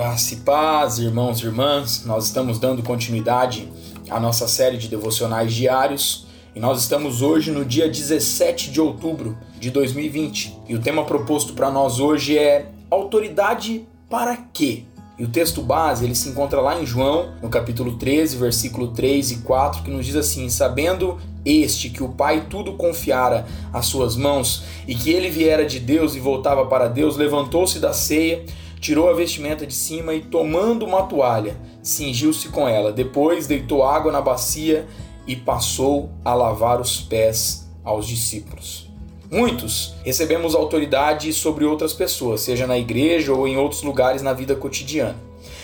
Graça e paz, irmãos e irmãs, nós estamos dando continuidade à nossa série de devocionais diários. E nós estamos hoje no dia 17 de outubro de 2020 e o tema proposto para nós hoje é Autoridade para quê? E o texto base ele se encontra lá em João, no capítulo 13, versículo 3 e 4, que nos diz assim: Sabendo este que o Pai tudo confiara às suas mãos e que ele viera de Deus e voltava para Deus, levantou-se da ceia tirou a vestimenta de cima e, tomando uma toalha, cingiu-se com ela. Depois deitou água na bacia e passou a lavar os pés aos discípulos. Muitos recebemos autoridade sobre outras pessoas, seja na igreja ou em outros lugares na vida cotidiana.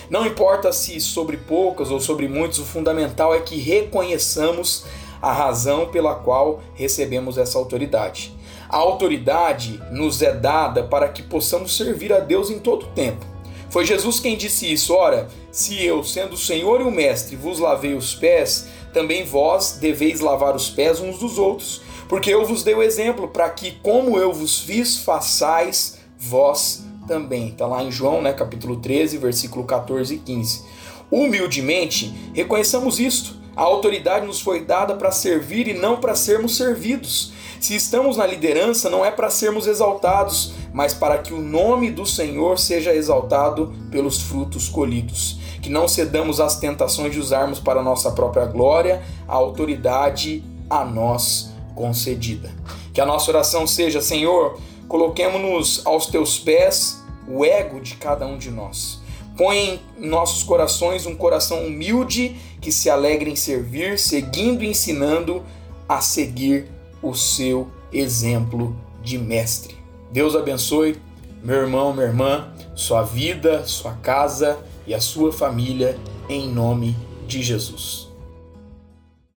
Não importa se sobre poucas ou sobre muitos, o fundamental é que reconheçamos a razão pela qual recebemos essa autoridade. A autoridade nos é dada para que possamos servir a Deus em todo o tempo. Foi Jesus quem disse isso: Ora, se eu, sendo o Senhor e o Mestre, vos lavei os pés, também vós deveis lavar os pés uns dos outros, porque eu vos dei o exemplo para que, como eu vos fiz, façais vós também. Está lá em João, né, capítulo 13, versículo 14 e 15. Humildemente, reconheçamos isto. A autoridade nos foi dada para servir e não para sermos servidos. Se estamos na liderança, não é para sermos exaltados, mas para que o nome do Senhor seja exaltado pelos frutos colhidos. Que não cedamos às tentações de usarmos para nossa própria glória a autoridade a nós concedida. Que a nossa oração seja: Senhor, coloquemos-nos aos teus pés o ego de cada um de nós. Põe em nossos corações um coração humilde que se alegra em servir, seguindo e ensinando a seguir o seu exemplo de mestre. Deus abençoe meu irmão, minha irmã, sua vida, sua casa e a sua família em nome de Jesus.